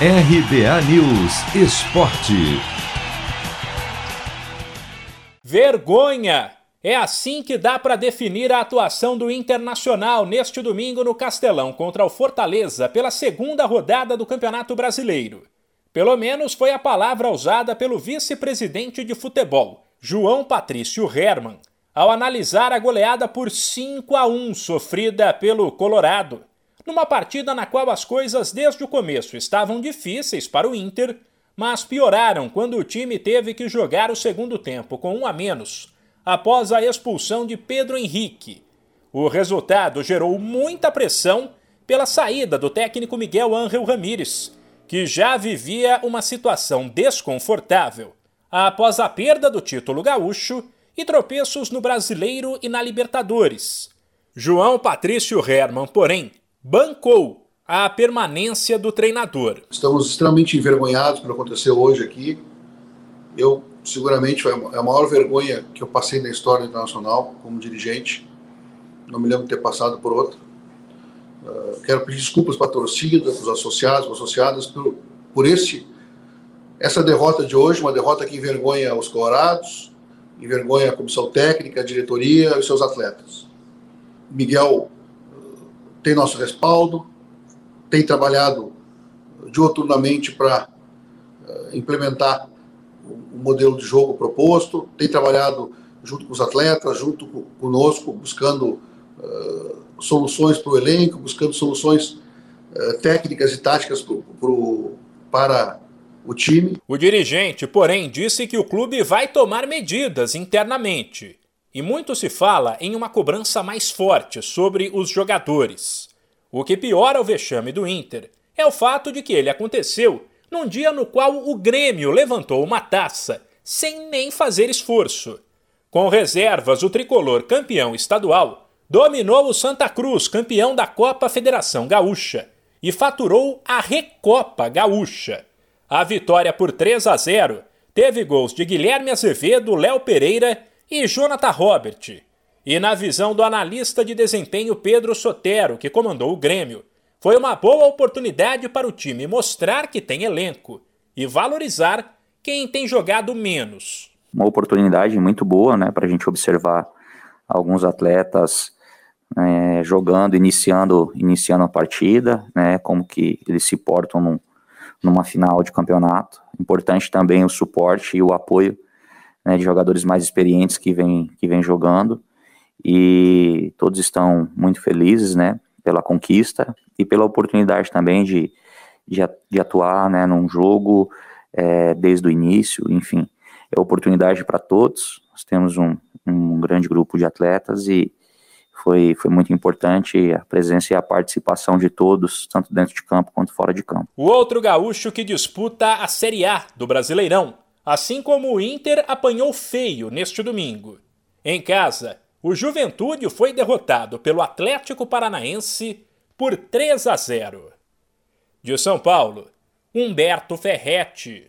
RBA News Esporte. Vergonha! É assim que dá para definir a atuação do Internacional neste domingo no Castelão contra o Fortaleza pela segunda rodada do Campeonato Brasileiro. Pelo menos foi a palavra usada pelo vice-presidente de futebol, João Patrício Herman, ao analisar a goleada por 5 a 1 sofrida pelo Colorado, numa partida na qual as coisas desde o começo estavam difíceis para o Inter, mas pioraram quando o time teve que jogar o segundo tempo com um a menos, após a expulsão de Pedro Henrique. O resultado gerou muita pressão pela saída do técnico Miguel Ángel Ramírez, que já vivia uma situação desconfortável após a perda do título gaúcho e tropeços no Brasileiro e na Libertadores. João Patrício Herman, porém, bancou a permanência do treinador. Estamos extremamente envergonhados pelo que aconteceu hoje aqui. Eu, seguramente, foi a maior vergonha que eu passei na história internacional como dirigente. Não me lembro de ter passado por outra. Uh, quero pedir desculpas para a torcida, para os associados, para as associadas, por, por esse, essa derrota de hoje, uma derrota que envergonha os colorados, envergonha a comissão técnica, a diretoria e seus atletas. Miguel tem nosso respaldo, tem trabalhado dioturnamente para uh, implementar o modelo de jogo proposto, tem trabalhado junto com os atletas, junto conosco, buscando uh, soluções para o elenco, buscando soluções uh, técnicas e táticas pro, pro, para o time. O dirigente, porém, disse que o clube vai tomar medidas internamente. E muito se fala em uma cobrança mais forte sobre os jogadores. O que piora o vexame do Inter é o fato de que ele aconteceu num dia no qual o Grêmio levantou uma taça sem nem fazer esforço. Com reservas, o tricolor campeão estadual dominou o Santa Cruz, campeão da Copa Federação Gaúcha, e faturou a Recopa Gaúcha. A vitória por 3 a 0 teve gols de Guilherme Azevedo, Léo Pereira e Jonathan Robert. E na visão do analista de desempenho Pedro Sotero, que comandou o Grêmio, foi uma boa oportunidade para o time mostrar que tem elenco e valorizar quem tem jogado menos. Uma oportunidade muito boa né, para a gente observar alguns atletas é, jogando, iniciando, iniciando a partida, né, como que eles se portam num, numa final de campeonato. Importante também o suporte e o apoio né, de jogadores mais experientes que vêm que vem jogando. E todos estão muito felizes né, pela conquista e pela oportunidade também de, de, atuar né, num jogo é, desde o início. Enfim, é oportunidade para todos. Nós temos um, um grande grupo de atletas e foi, foi muito importante a presença e a participação de todos, tanto dentro de campo quanto fora de campo. O outro gaúcho que disputa a Série A do Brasileirão, assim como o Inter apanhou feio neste domingo. Em casa, o Juventude foi derrotado pelo Atlético Paranaense por 3 a 0. De São Paulo, Humberto Ferretti.